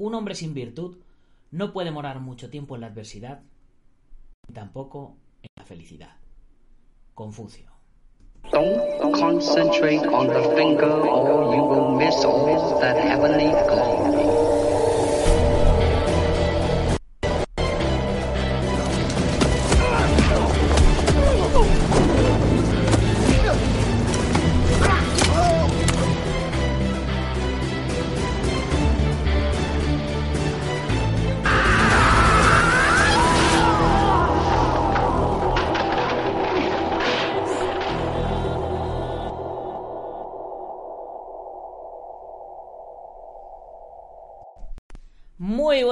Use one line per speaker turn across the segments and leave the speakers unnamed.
un hombre sin virtud no puede morar mucho tiempo en la adversidad, ni tampoco en la felicidad. Confucio.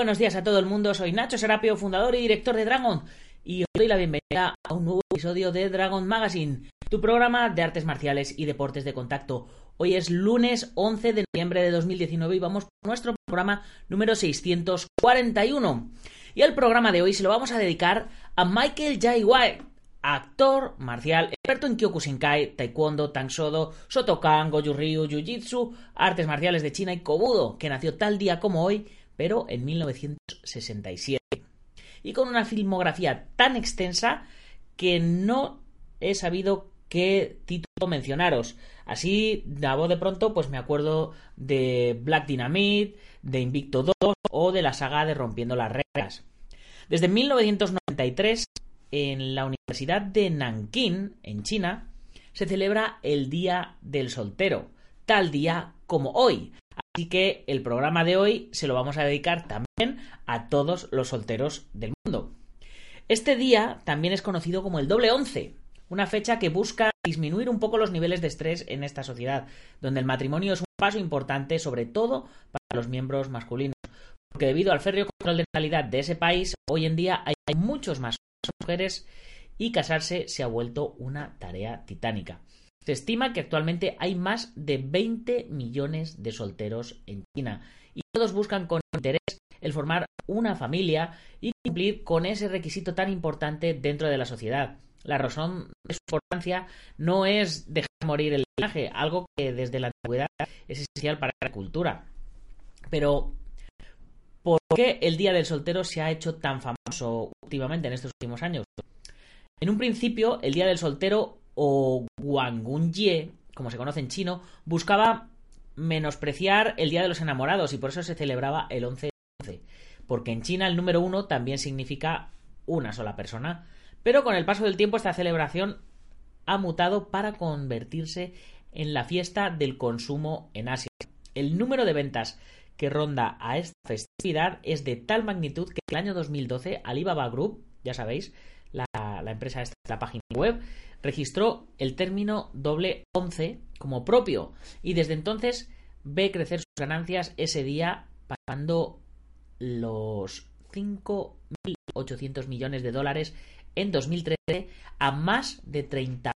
Buenos días a todo el mundo, soy Nacho Serapio, fundador y director de Dragon, y os doy la bienvenida a un nuevo episodio de Dragon Magazine, tu programa de artes marciales y deportes de contacto. Hoy es lunes 11 de noviembre de 2019 y vamos por nuestro programa número 641. Y el programa de hoy se lo vamos a dedicar a Michael Jai White, actor marcial, experto en Kyokushinkai, Taekwondo, Tangsodo, Shotokan, Goju Ryu, Jiu-Jitsu, artes marciales de China y Kobudo, que nació tal día como hoy pero en 1967. Y con una filmografía tan extensa que no he sabido qué título mencionaros. Así, a voz de pronto, pues me acuerdo de Black Dynamite, de Invicto 2 o de la saga de Rompiendo las Reglas. Desde 1993, en la Universidad de Nankín, en China, se celebra el Día del Soltero, tal día como hoy, Así que el programa de hoy se lo vamos a dedicar también a todos los solteros del mundo. Este día también es conocido como el doble once, una fecha que busca disminuir un poco los niveles de estrés en esta sociedad, donde el matrimonio es un paso importante sobre todo para los miembros masculinos, porque debido al férreo control de natalidad de ese país, hoy en día hay muchos más mujeres y casarse se ha vuelto una tarea titánica. Se estima que actualmente hay más de 20 millones de solteros en China y todos buscan con interés el formar una familia y cumplir con ese requisito tan importante dentro de la sociedad. La razón de su importancia no es dejar morir el linaje, algo que desde la antigüedad es esencial para la cultura. Pero, ¿por qué el Día del Soltero se ha hecho tan famoso últimamente en estos últimos años? En un principio, el Día del Soltero o Guangunjie, como se conoce en chino, buscaba menospreciar el Día de los Enamorados y por eso se celebraba el 11 11, porque en China el número uno también significa una sola persona, pero con el paso del tiempo esta celebración ha mutado para convertirse en la fiesta del consumo en Asia. El número de ventas que ronda a esta festividad es de tal magnitud que el año 2012 Alibaba Group, ya sabéis, la, la empresa esta, la página web, registró el término doble 11 como propio y desde entonces ve crecer sus ganancias ese día pasando los 5.800 millones de dólares en 2013 a más de 30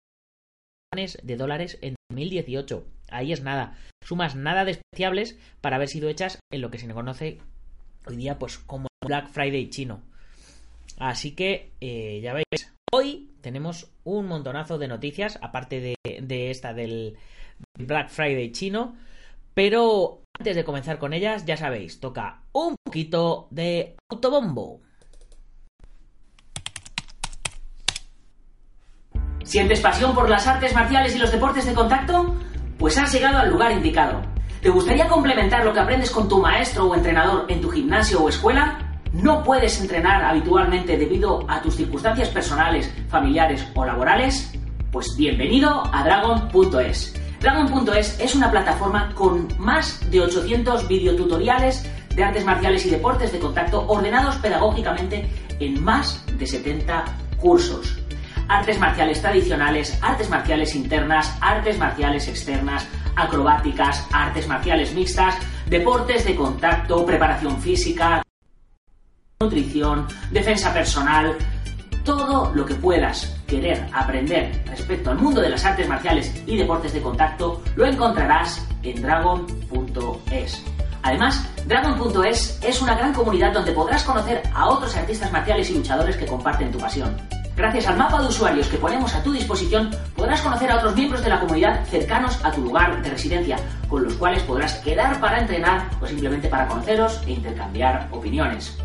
millones de dólares en 2018. Ahí es nada. Sumas nada despreciables para haber sido hechas en lo que se conoce hoy día pues como Black Friday chino. Así que eh, ya veis, hoy tenemos un montonazo de noticias, aparte de, esta del Black Friday chino. Pero antes de comenzar con ellas, ya sabéis, toca un poquito de autobombo. ¿Sientes pasión por las artes marciales y los deportes de contacto? Pues has llegado al lugar indicado. ¿Te gustaría complementar lo que aprendes con tu maestro o entrenador en tu gimnasio o escuela? No puedes entrenar habitualmente debido a tus circunstancias personales, familiares o laborales, pues bienvenido a Dragon.es. Dragon.es es una plataforma con más de 800 videotutoriales de artes marciales y deportes de contacto ordenados pedagógicamente en más de 70 cursos. Artes marciales tradicionales, artes marciales internas, artes marciales externas, acrobáticas, artes marciales mixtas, deportes de contacto, preparación física, nutrición, defensa personal, todo lo que puedas querer aprender respecto al mundo de las artes marciales y deportes de contacto lo encontrarás en dragon.es. Además, Dragon.es es una gran comunidad donde podrás conocer a otros artistas marciales y luchadores que comparten tu pasión. Gracias al mapa de usuarios que ponemos a tu disposición, podrás conocer a otros miembros de la comunidad cercanos a tu lugar de residencia, con los cuales podrás quedar para entrenar o simplemente para conoceros e intercambiar opiniones.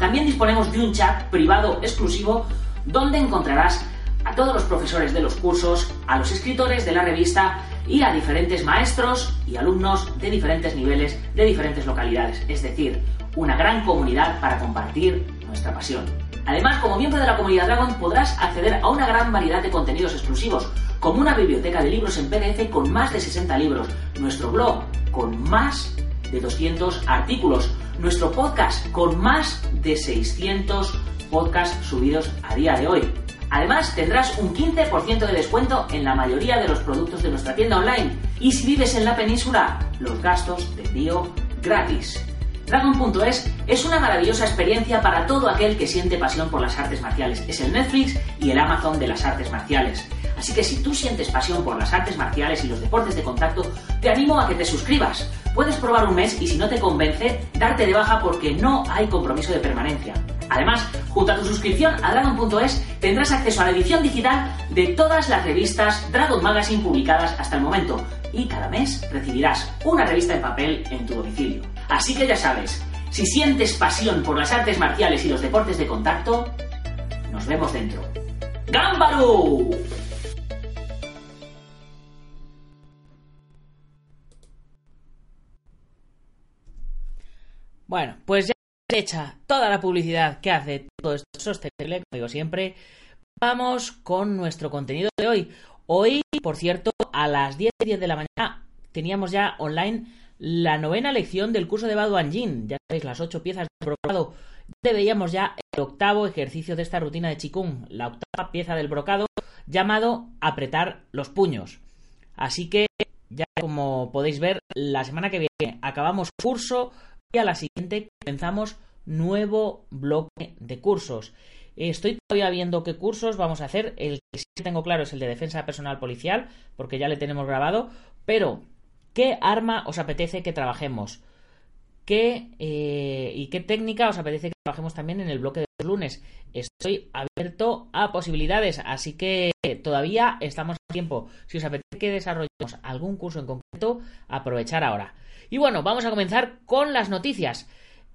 También disponemos de un chat privado exclusivo donde encontrarás a todos los profesores de los cursos, a los escritores de la revista y a diferentes maestros y alumnos de diferentes niveles, de diferentes localidades. Es decir, una gran comunidad para compartir nuestra pasión. Además, como miembro de la comunidad Dragon podrás acceder a una gran variedad de contenidos exclusivos, como una biblioteca de libros en PDF con más de 60 libros, nuestro blog con más de 200 artículos, nuestro podcast con más de 600 podcasts subidos a día de hoy. Además, tendrás un 15% de descuento en la mayoría de los productos de nuestra tienda online. Y si vives en la península, los gastos de envío gratis. Dragon.es es una maravillosa experiencia para todo aquel que siente pasión por las artes marciales. Es el Netflix y el Amazon de las artes marciales. Así que si tú sientes pasión por las artes marciales y los deportes de contacto, te animo a que te suscribas. Puedes probar un mes y si no te convence, darte de baja porque no hay compromiso de permanencia. Además, junto a tu suscripción a Dragon.es tendrás acceso a la edición digital de todas las revistas Dragon Magazine publicadas hasta el momento y cada mes recibirás una revista en papel en tu domicilio. Así que ya sabes, si sientes pasión por las artes marciales y los deportes de contacto, nos vemos dentro. ¡Gámbaru! Bueno, pues ya hecha toda la publicidad que hace todo esto sostenible, como digo siempre, vamos con nuestro contenido de hoy. Hoy, por cierto, a las 10 y 10 de la mañana teníamos ya online la novena lección del curso de Badu Anjin. Ya sabéis, las ocho piezas del brocado. Ya veíamos ya el octavo ejercicio de esta rutina de Qigong, la octava pieza del brocado, llamado apretar los puños. Así que, ya como podéis ver, la semana que viene acabamos curso y a la siguiente comenzamos nuevo bloque de cursos. Estoy todavía viendo qué cursos vamos a hacer. El que sí tengo claro es el de defensa personal policial, porque ya le tenemos grabado. Pero, ¿qué arma os apetece que trabajemos? ¿Qué, eh, ¿Y qué técnica os apetece que trabajemos también en el bloque de los lunes? Estoy abierto a posibilidades, así que todavía estamos a tiempo. Si os apetece que desarrollemos algún curso en concreto, aprovechar ahora. Y bueno, vamos a comenzar con las noticias.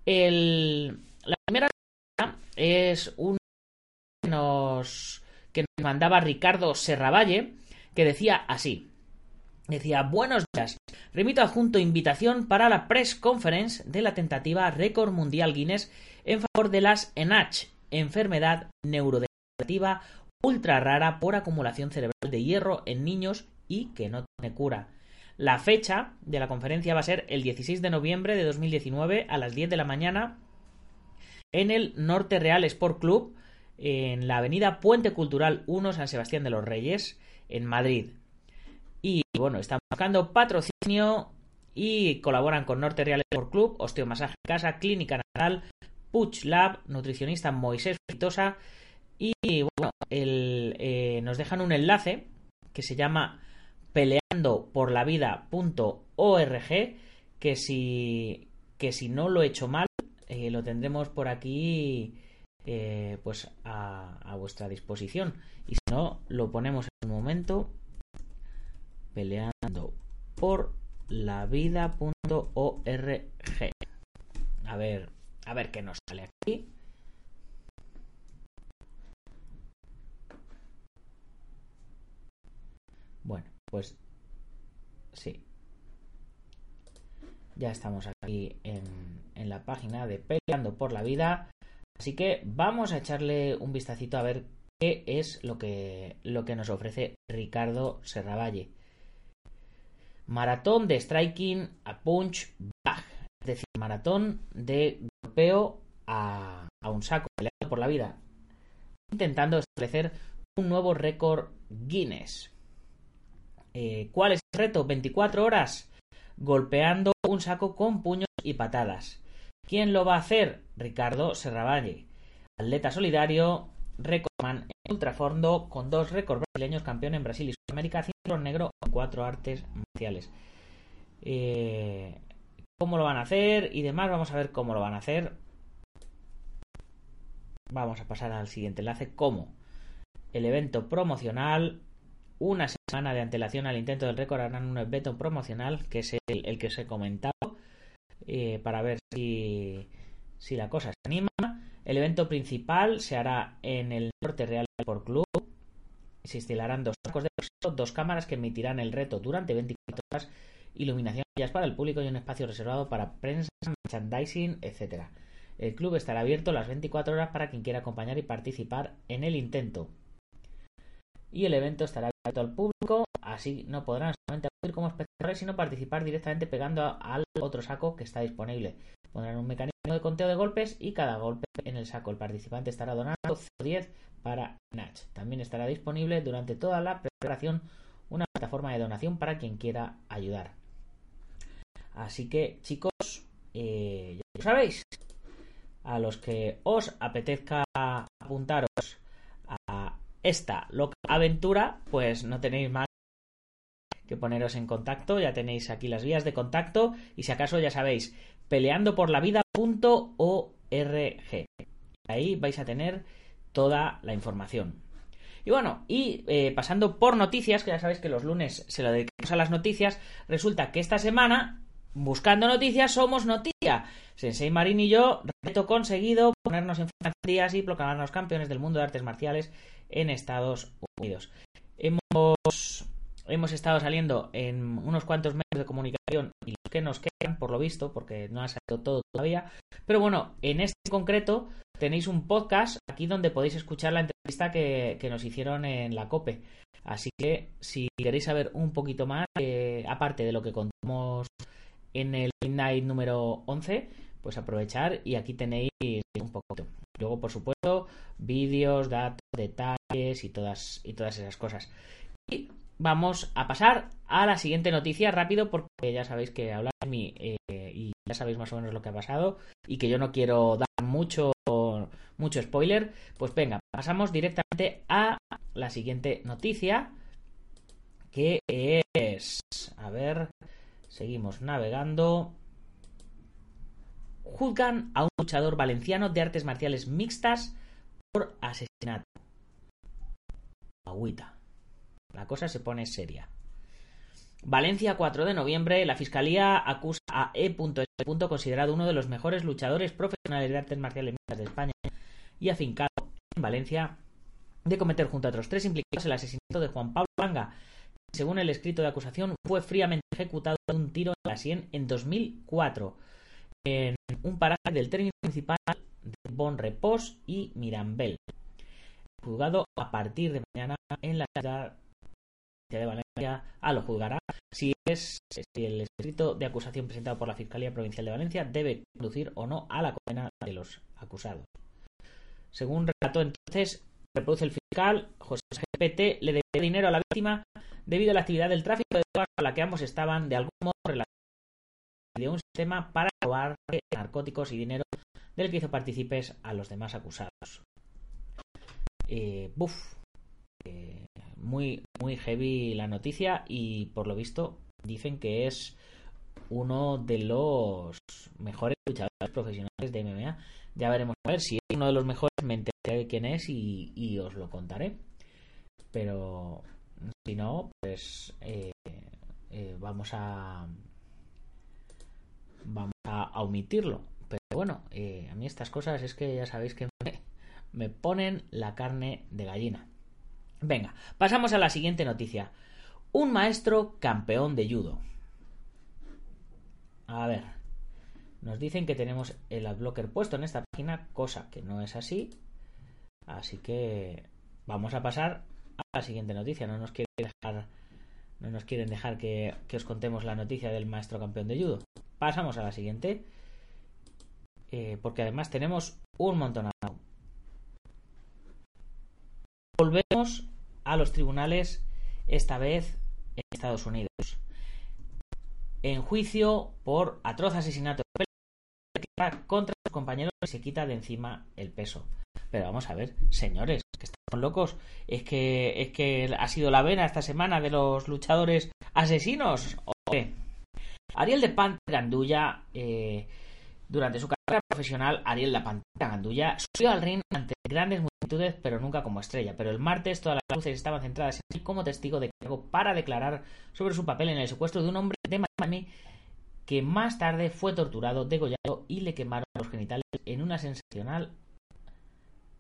la primera es un que nos, que nos mandaba Ricardo Serravalle, que decía así. Decía, buenos días. Remito adjunto invitación para la press conference de la tentativa récord mundial Guinness en favor de las ENACH, enfermedad neurodegenerativa ultra rara por acumulación cerebral de hierro en niños y que no tiene cura. La fecha de la conferencia va a ser el 16 de noviembre de 2019 a las 10 de la mañana en el Norte Real Sport Club, en la avenida Puente Cultural 1 San Sebastián de los Reyes, en Madrid. Y bueno, están buscando patrocinio y colaboran con Norte Real Sport Club, Osteomasaje Casa, Clínica Natural, Puch Lab, Nutricionista Moisés Fritosa. Y bueno, eh, nos dejan un enlace que se llama peleandoporlavida.org que si que si no lo he hecho mal eh, lo tendremos por aquí eh, pues a, a, vuestra disposición. Y si no lo ponemos en un momento peleando por la vida.org a ver a ver qué nos sale aquí. Bueno pues sí. Ya estamos aquí en, en la página de Peleando por la Vida. Así que vamos a echarle un vistacito a ver qué es lo que, lo que nos ofrece Ricardo Serravalle. Maratón de striking a punch bag. Es decir, maratón de golpeo a, a un saco, peleando por la vida. Intentando establecer un nuevo récord Guinness. Eh, ¿Cuál es el reto? 24 horas golpeando un saco con puños y patadas. ¿Quién lo va a hacer? Ricardo Serravalle, atleta solidario, recordman en ultrafondo, con dos récords brasileños, campeón en Brasil y Sudamérica, cinturón negro en cuatro artes marciales. Eh, ¿Cómo lo van a hacer? Y demás, vamos a ver cómo lo van a hacer. Vamos a pasar al siguiente enlace. ¿Cómo? el evento promocional. Una semana de antelación al intento del récord harán un evento promocional, que es el, que os he comentado, eh, para ver si, la cosa se anima. El evento principal se hará en el Norte Real por Club. Se instalarán dos sacos de dos cámaras que emitirán el reto durante 24 horas, iluminación para el público y un espacio reservado para prensa, merchandising, etc. El club estará abierto las 24 horas para quien quiera acompañar y participar en el intento. Y el evento estará abierto al público, así no podrán solamente acudir como espectadores, sino participar directamente pegando al otro saco que está disponible. Pondrán un mecanismo de conteo de golpes y cada golpe en el saco. El participante estará donando 10 para Natch. También estará disponible durante toda la preparación una plataforma de donación para quien quiera ayudar. Así que, chicos, eh, ya lo sabéis. A los que os apetezca apuntaros esta loca aventura, pues no tenéis más que poneros en contacto. Ya tenéis aquí las vías de contacto. Y si acaso ya sabéis, peleandoporlavida.org. Ahí vais a tener toda la información. Y bueno, y eh, pasando por noticias, que ya sabéis que los lunes se lo dedicamos a las noticias, resulta que esta semana, buscando noticias, somos noticia. Sensei Marín y yo, reto conseguido ponernos en días y proclamarnos campeones del mundo de artes marciales en Estados Unidos. Hemos hemos estado saliendo en unos cuantos medios de comunicación y los que nos quedan, por lo visto, porque no ha salido todo todavía. Pero bueno, en este concreto tenéis un podcast aquí donde podéis escuchar la entrevista que, nos hicieron en la COPE. Así que si queréis saber un poquito más, eh, aparte de lo que contamos en el Midnight número 11, pues aprovechar y aquí tenéis un poquito. Luego, por supuesto, vídeos, datos, detalles y todas, y todas esas cosas. Y vamos a pasar a la siguiente noticia rápido porque ya sabéis que hablar de mí eh, y ya sabéis más o menos lo que ha pasado y que yo no quiero dar mucho mucho spoiler pues venga pasamos directamente a la siguiente noticia que es a ver seguimos navegando juzgan a un luchador valenciano de artes marciales mixtas por asesinato agüita la cosa se pone seria. Valencia, 4 de noviembre, la Fiscalía acusa a E.S. considerado uno de los mejores luchadores profesionales de artes marciales de España y afincado en Valencia, de cometer junto a otros tres implicados el asesinato de Juan Pablo Langa, según el escrito de acusación fue fríamente ejecutado de un tiro en la sien en 2004, en un paraje del término principal de Bon Repos y Mirambel. Juzgado a partir de mañana en la ciudad de Valencia a lo juzgará si es si el escrito de acusación presentado por la Fiscalía Provincial de Valencia debe conducir o no a la condena de los acusados. Según relató entonces, reproduce el fiscal, José GPT le debía dinero a la víctima debido a la actividad del tráfico de drogas a la que ambos estaban de algún modo relacionados de un sistema para robar narcóticos y dinero del que hizo partícipes a los demás acusados. Eh, buf, eh, muy, muy heavy la noticia y por lo visto dicen que es uno de los mejores luchadores profesionales de MMA. Ya veremos a ver si es uno de los mejores, me enteraré de quién es y, os lo contaré. Pero si no, pues eh, eh, vamos a vamos a, omitirlo. Pero bueno, eh, a mí estas cosas es que ya sabéis que me ponen la carne de gallina. Venga, pasamos a la siguiente noticia. Un maestro campeón de judo. A ver, nos dicen que tenemos el adblocker puesto en esta página, cosa que no es así. Así que vamos a pasar a la siguiente noticia. No nos quieren dejar, no nos quieren dejar que, os contemos la noticia del maestro campeón de judo. Pasamos a la siguiente. Eh, porque además tenemos un montón Volvemos a los tribunales, esta vez en Estados Unidos. En juicio por atroz asesinato contra sus compañeros se quita de encima el peso. Pero vamos a ver, señores, que están locos. Es que, es que ha sido la vena esta semana de los luchadores asesinos. Ariel de Pantera Gandulla, eh, durante su carrera profesional, Ariel de Pantera Gandulla subió al ring ante grandes actitudes, pero nunca como estrella. Pero el martes todas las luces estaban centradas en él como testigo de cargo para declarar sobre su papel en el secuestro de un hombre de Miami que más tarde fue torturado, degollado y le quemaron los genitales en una sensacional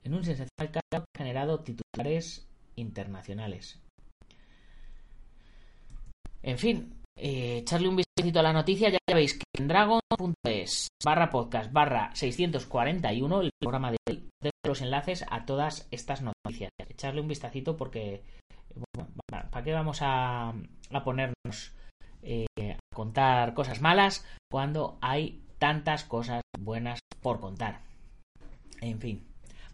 en un sensacional caso ha generado titulares internacionales. En fin, eh, echarle un vistacito a la noticia, ya veis que en dragon.es barra podcast barra 641, el programa de hoy, los enlaces a todas estas noticias. Echarle un vistacito porque, bueno, ¿para qué vamos a, a ponernos eh, a contar cosas malas cuando hay tantas cosas buenas por contar? En fin,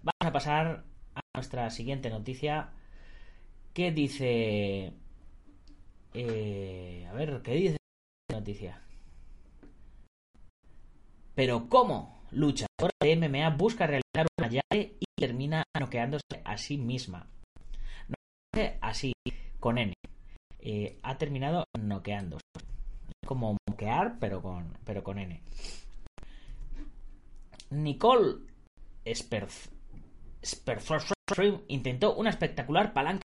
vamos a pasar a nuestra siguiente noticia que dice eh, a ver, ¿qué dice la noticia? Pero ¿cómo? Luchadora de MMA busca realizar una llave y termina noqueándose a sí misma. No así, con N. Eh, ha terminado noqueándose. Como moquear, pero con, pero con N. Nicole Sperth, intentó una espectacular palanca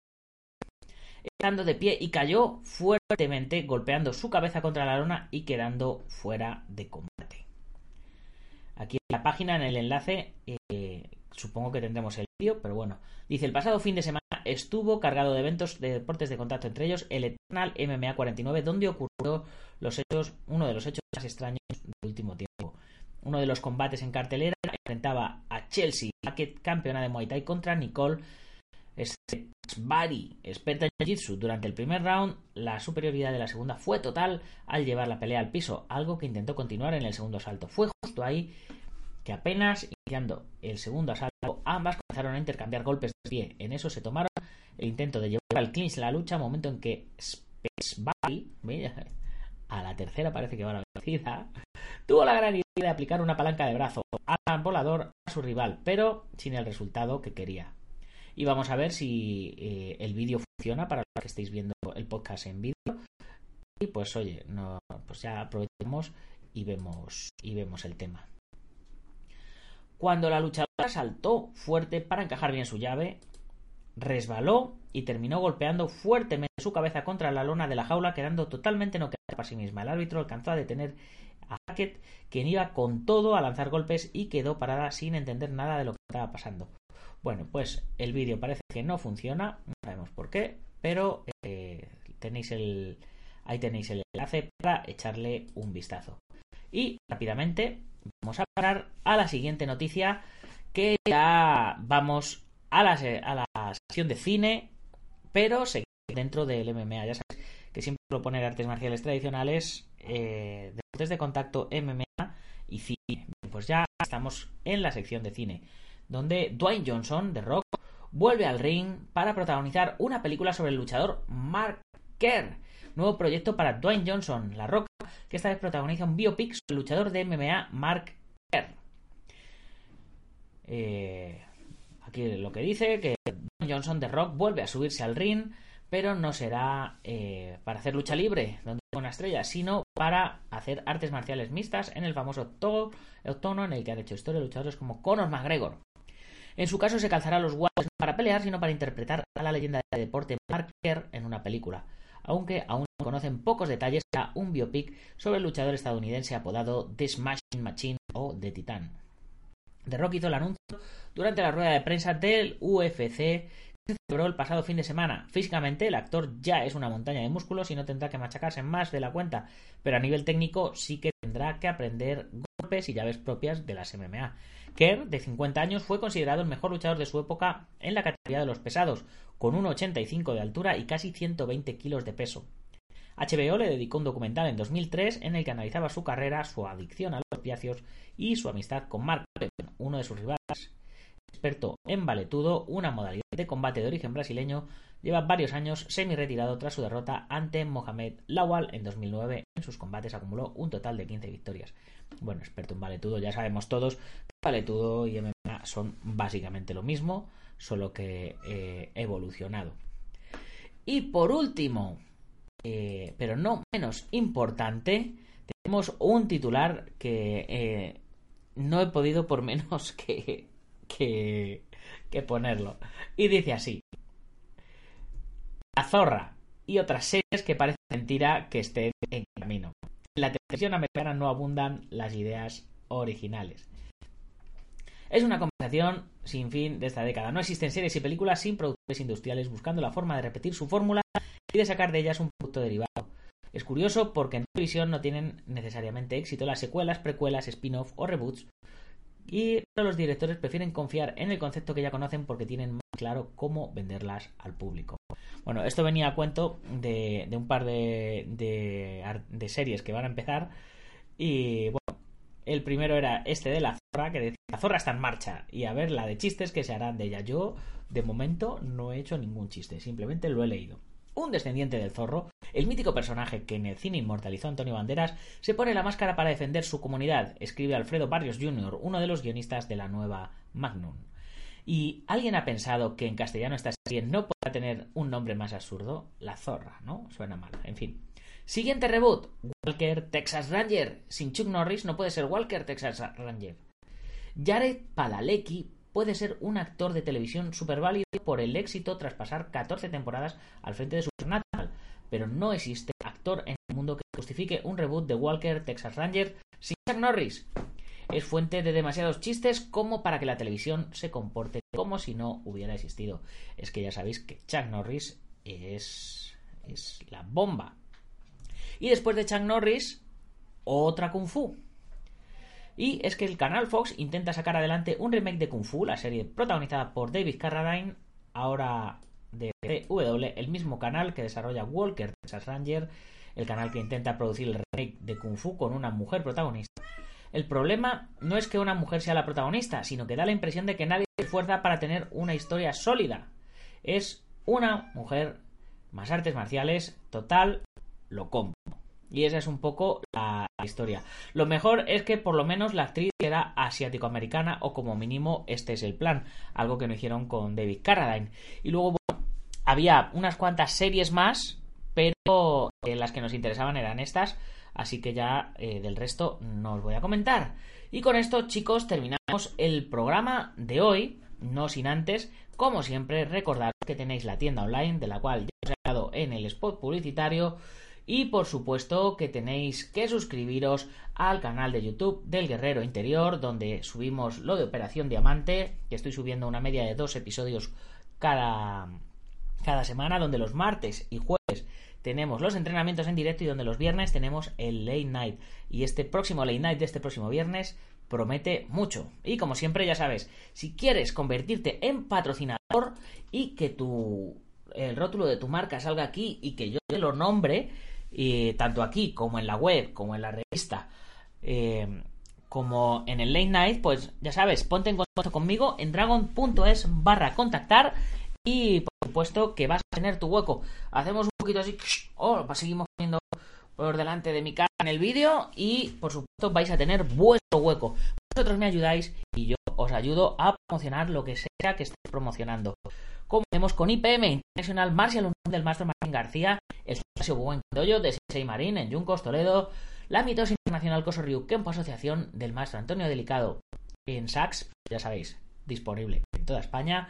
estando de pie y cayó fuertemente golpeando su cabeza contra la lona y quedando fuera de combate. Aquí en la página, en el enlace, eh, supongo que tendremos el vídeo, pero bueno, dice el pasado fin de semana estuvo cargado de eventos de deportes de contacto, entre ellos el Eternal MMA 49, donde ocurrió los hechos, uno de los hechos más extraños del último tiempo. Uno de los combates en cartelera enfrentaba a Chelsea campeona de Muay Thai, contra Nicole Bari, experta en Jiu-Jitsu, durante el primer round, la superioridad de la segunda fue total al llevar la pelea al piso, algo que intentó continuar en el segundo asalto. Fue justo ahí que apenas iniciando el segundo asalto, ambas comenzaron a intercambiar golpes de pie. En eso se tomaron el intento de llevar al clinch la lucha, momento en que Bari, a la tercera parece que va a la velocidad, tuvo la gran idea de aplicar una palanca de brazo al volador a su rival, pero sin el resultado que quería. Y vamos a ver si eh, el vídeo funciona para los que estéis viendo el podcast en vídeo. Y pues oye no pues ya aprovechemos y vemos y vemos el tema. Cuando la luchadora saltó fuerte para encajar bien su llave resbaló y terminó golpeando fuertemente su cabeza contra la lona de la jaula quedando totalmente noqueada para sí misma el árbitro alcanzó a detener a Hackett quien iba con todo a lanzar golpes y quedó parada sin entender nada de lo que estaba pasando bueno, pues el vídeo parece que no funciona, no sabemos por qué, pero eh, tenéis el, ahí tenéis el enlace para echarle un vistazo. Y rápidamente vamos a parar a la siguiente noticia, que ya vamos a la, sección de cine, pero seguimos dentro del MMA. Ya sabéis que siempre proponer artes marciales tradicionales, eh, deportes de contacto MMA y cine. Pues ya estamos en la sección de cine donde Dwayne Johnson, de Rock, vuelve al ring para protagonizar una película sobre el luchador Mark Kerr. Nuevo proyecto para Dwayne Johnson, La Rock, que esta vez protagoniza un biopic sobre el luchador de MMA Mark Kerr. Eh, aquí lo que dice que Dwayne Johnson de Rock vuelve a subirse al ring, pero no será eh, para hacer lucha libre, donde una estrella, sino para hacer artes marciales mixtas en el famoso octono en el que han hecho historia luchadores como Conor McGregor. En su caso se calzará los guantes no para pelear, sino para interpretar a la leyenda del deporte Mark Kerr en una película, aunque aún no conocen pocos detalles a un biopic sobre el luchador estadounidense apodado The Smashing Machine o The Titan. The Rock hizo el anuncio durante la rueda de prensa del UFC se celebró el pasado fin de semana. Físicamente, el actor ya es una montaña de músculos y no tendrá que machacarse más de la cuenta, pero a nivel técnico sí que tendrá que aprender golpes y llaves propias de las MMA. Kerr, de 50 años, fue considerado el mejor luchador de su época en la categoría de los pesados, con 1,85 de altura y casi 120 kilos de peso. HBO le dedicó un documental en 2003 en el que analizaba su carrera, su adicción a los opiáceos y su amistad con Mark Peppen, uno de sus rivales. Experto en valetudo, una modalidad de combate de origen brasileño, lleva varios años semi-retirado tras su derrota ante Mohamed Lawal en 2009. En sus combates acumuló un total de 15 victorias. Bueno, experto en valetudo, ya sabemos todos Valetudo y MMA son básicamente lo mismo, solo que eh, evolucionado. Y por último, eh, pero no menos importante, tenemos un titular que eh, no he podido por menos que, que, que ponerlo. Y dice así. La zorra y otras series que parece mentira que estén en camino. En la televisión americana no abundan las ideas originales. Es una conversación sin fin de esta década. No existen series y películas sin productores industriales buscando la forma de repetir su fórmula y de sacar de ellas un producto derivado. Es curioso porque en televisión no tienen necesariamente éxito las secuelas, precuelas, spin-off o reboots y los directores prefieren confiar en el concepto que ya conocen porque tienen más claro cómo venderlas al público. Bueno, esto venía a cuento de, un par de, de, series que van a empezar. Y bueno, el primero era este de la zorra, que decía, la zorra está en marcha. Y a ver la de chistes que se harán de ella. Yo, de momento, no he hecho ningún chiste, simplemente lo he leído. Un descendiente del zorro, el mítico personaje que en el cine inmortalizó Antonio Banderas, se pone la máscara para defender su comunidad, escribe Alfredo Barrios Jr., uno de los guionistas de la nueva Magnum. ¿Y alguien ha pensado que en castellano esta serie no podrá tener un nombre más absurdo? La zorra, ¿no? Suena mal. En fin. Siguiente reboot. Walker Texas Ranger. Sin Chuck Norris no puede ser Walker Texas Ranger. Jared Padalecki puede ser un actor de televisión súper válido por el éxito tras pasar 14 temporadas al frente de Supernatural, pero no existe actor en el mundo que justifique un reboot de Walker Texas Ranger sin Chuck Norris. Es fuente de demasiados chistes como para que la televisión se comporte como si no hubiera existido. Es que ya sabéis que Chuck Norris es, es la bomba. Y después de Chuck Norris, otra Kung Fu. Y es que el canal Fox intenta sacar adelante un remake de Kung Fu, la serie protagonizada por David Carradine, ahora de W, el mismo canal que desarrolla Walker Texas Ranger, el canal que intenta producir el remake de Kung Fu con una mujer protagonista. El problema no es que una mujer sea la protagonista, sino que da la impresión de que nadie se esfuerza para tener una historia sólida. Es una mujer más artes marciales, total, lo compro. Y esa es un poco la historia. Lo mejor es que por lo menos la actriz era asiático-americana o como mínimo este es el plan. Algo que no hicieron con David Carradine. Y luego había unas cuantas series más, pero eh, las que nos interesaban eran estas. Así que ya eh, del resto no os voy a comentar. Y con esto chicos terminamos el programa de hoy. No sin antes, como siempre, recordar que tenéis la tienda online de la cual ya os he hablado en el spot publicitario y por supuesto que tenéis que suscribiros al canal de YouTube del Guerrero Interior, donde subimos lo de Operación Diamante, que estoy subiendo una media de dos episodios cada, cada semana, donde los martes y jueves tenemos los entrenamientos en directo y donde los viernes tenemos el late night. Y este próximo late night de este próximo viernes promete mucho. Y como siempre, ya sabes, si quieres convertirte en patrocinador y que tu el rótulo de tu marca salga aquí y que yo te lo nombre, y tanto aquí como en la web, como en la revista, eh, como en el late night, pues ya sabes, ponte en contacto conmigo en dragon.es barra contactar y por supuesto que vas a tener tu hueco. Hacemos un poquito así, oh, seguimos poniendo por delante de mi cara en el vídeo y por supuesto vais a tener vuestro hueco. Vosotros me ayudáis y yo os ayudo a promocionar lo que sea que estéis promocionando. Como con IPM International Martial Unión del Maestro Martín García, el gimnasio Buen Doyo de Sensei Marín en Yuncos, Toledo, la Mitosis Internacional Coso Kempo Asociación del Maestro Antonio Delicado en Sax, ya sabéis, disponible en toda España,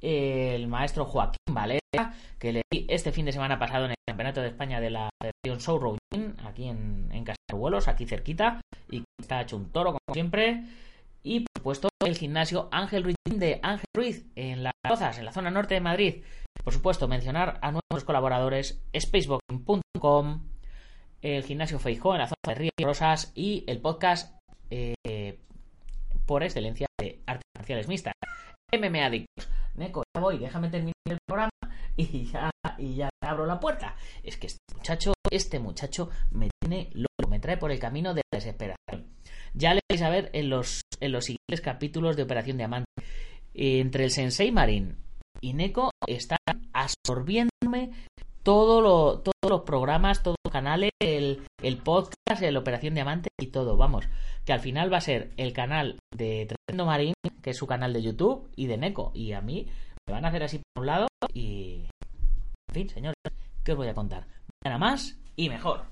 el maestro Joaquín Valera, que leí este fin de semana pasado en el Campeonato de España de la Federación Show aquí en, en aquí cerquita, y está hecho un toro como siempre. Y por supuesto, el gimnasio Ángel Ruiz de Ángel Ruiz en Las Rozas, en la zona norte de Madrid. Por supuesto, mencionar a nuestros colaboradores spaceboxing.com, el gimnasio Feijó en la zona de Río Rosas y el podcast eh, por excelencia de artes marciales mixtas, MMA Adictos. Neko, ya voy, déjame terminar el programa y ya, y ya abro la puerta. Es que este muchacho, este muchacho me tiene loco, me trae por el camino de la desesperación. Ya le vais a ver en los, en los siguientes capítulos de Operación Diamante. Entre el Sensei Marín y Neko están absorbiéndome todo todos los programas, todos los canales, el, el podcast, el Operación Diamante y todo. Vamos, que al final va a ser el canal de Tremendo Marín, que es su canal de YouTube, y de Neko. Y a mí me van a hacer así por un lado y... En fin, señores, ¿qué os voy a contar? Mañana más y mejor.